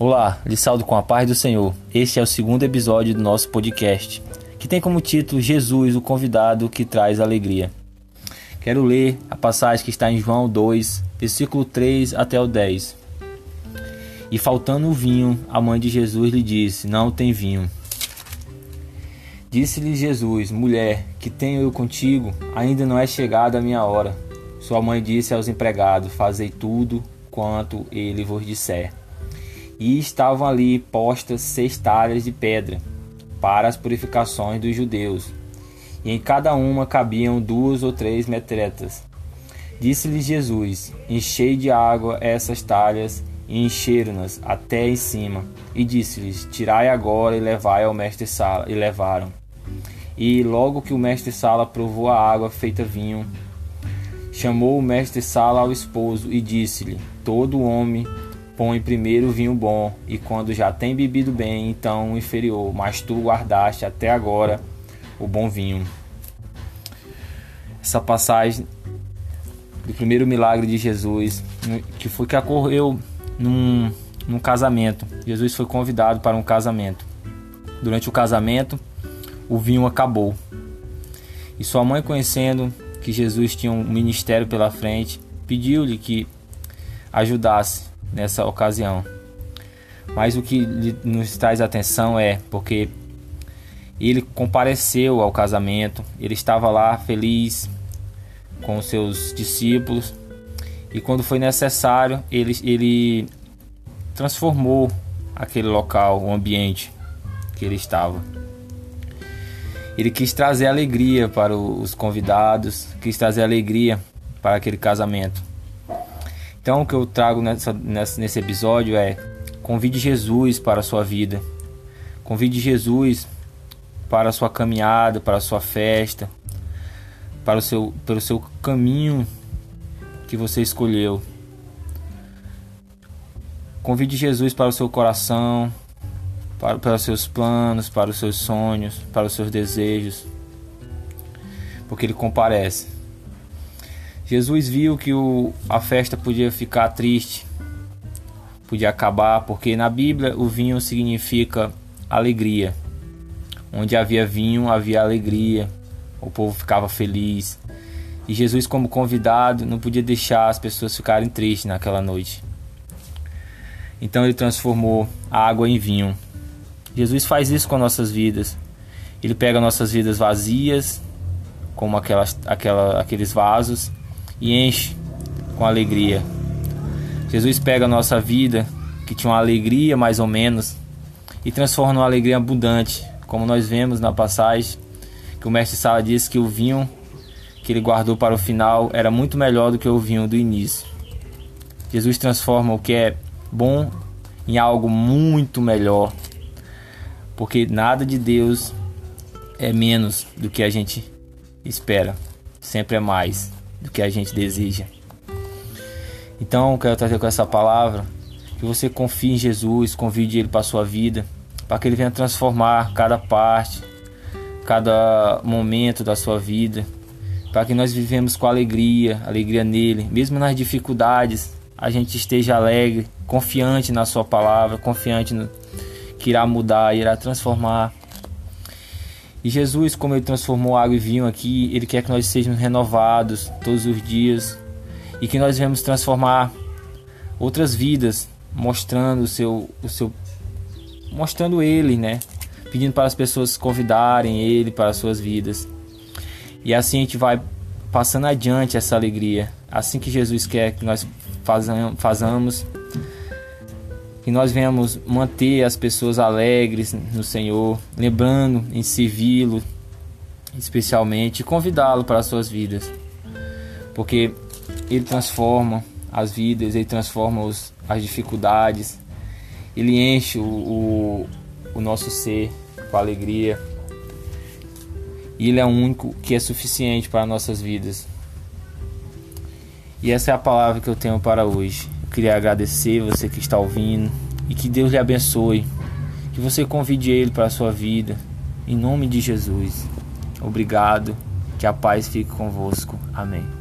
Olá, lhe saldo com a paz do Senhor. Este é o segundo episódio do nosso podcast, que tem como título Jesus, o convidado que traz alegria. Quero ler a passagem que está em João 2, versículo 3 até o 10. E faltando o vinho, a mãe de Jesus lhe disse: Não tem vinho. Disse-lhe Jesus: Mulher, que tenho eu contigo? Ainda não é chegada a minha hora. Sua mãe disse aos empregados: Fazei tudo quanto ele vos disser e estavam ali postas seis talhas de pedra para as purificações dos judeus, e em cada uma cabiam duas ou três metretas. Disse-lhes Jesus: Enchei de água essas talhas e encheram-nas até em cima. E disse-lhes: Tirai agora e levai ao mestre Sala. E levaram. E logo que o mestre Sala provou a água feita vinho, chamou o mestre Sala ao esposo e disse-lhe: Todo homem põe primeiro vinho bom, e quando já tem bebido bem, então o inferior, mas tu guardaste até agora o bom vinho. Essa passagem do primeiro milagre de Jesus, que foi que ocorreu num, num casamento. Jesus foi convidado para um casamento. Durante o casamento, o vinho acabou. E sua mãe, conhecendo que Jesus tinha um ministério pela frente, pediu-lhe que ajudasse nessa ocasião. Mas o que nos traz atenção é porque ele compareceu ao casamento, ele estava lá feliz com seus discípulos e quando foi necessário ele, ele transformou aquele local, o ambiente que ele estava. Ele quis trazer alegria para os convidados, quis trazer alegria para aquele casamento. Então, o que eu trago nessa, nessa, nesse episódio é: convide Jesus para a sua vida, convide Jesus para a sua caminhada, para a sua festa, para o seu, para o seu caminho que você escolheu. Convide Jesus para o seu coração, para, para os seus planos, para os seus sonhos, para os seus desejos, porque Ele comparece. Jesus viu que o, a festa podia ficar triste, podia acabar, porque na Bíblia o vinho significa alegria. Onde havia vinho, havia alegria, o povo ficava feliz. E Jesus, como convidado, não podia deixar as pessoas ficarem tristes naquela noite. Então ele transformou a água em vinho. Jesus faz isso com nossas vidas. Ele pega nossas vidas vazias, como aquelas, aquela, aqueles vasos, e enche com alegria. Jesus pega a nossa vida, que tinha uma alegria mais ou menos, e transforma numa alegria abundante, como nós vemos na passagem que o mestre Sala diz que o vinho que ele guardou para o final era muito melhor do que o vinho do início. Jesus transforma o que é bom em algo muito melhor, porque nada de Deus é menos do que a gente espera, sempre é mais do que a gente deseja. Então, quero trazer com essa palavra que você confie em Jesus, convide Ele para a sua vida, para que Ele venha transformar cada parte, cada momento da sua vida, para que nós vivemos com alegria, alegria nele, mesmo nas dificuldades, a gente esteja alegre, confiante na Sua palavra, confiante no que irá mudar, irá transformar. E Jesus, como Ele transformou água e vinho aqui, Ele quer que nós sejamos renovados todos os dias e que nós venhamos transformar outras vidas, mostrando o seu, o seu, mostrando Ele, né? Pedindo para as pessoas convidarem Ele para as suas vidas. E assim a gente vai passando adiante essa alegria. Assim que Jesus quer que nós façamos que nós venhamos manter as pessoas alegres no Senhor, lembrando em servi-lo especialmente, convidá-lo para as suas vidas, porque Ele transforma as vidas, Ele transforma os, as dificuldades, Ele enche o, o, o nosso ser com alegria, e Ele é o único que é suficiente para nossas vidas. E essa é a palavra que eu tenho para hoje. Queria agradecer você que está ouvindo e que Deus lhe abençoe. Que você convide ele para a sua vida. Em nome de Jesus. Obrigado. Que a paz fique convosco. Amém.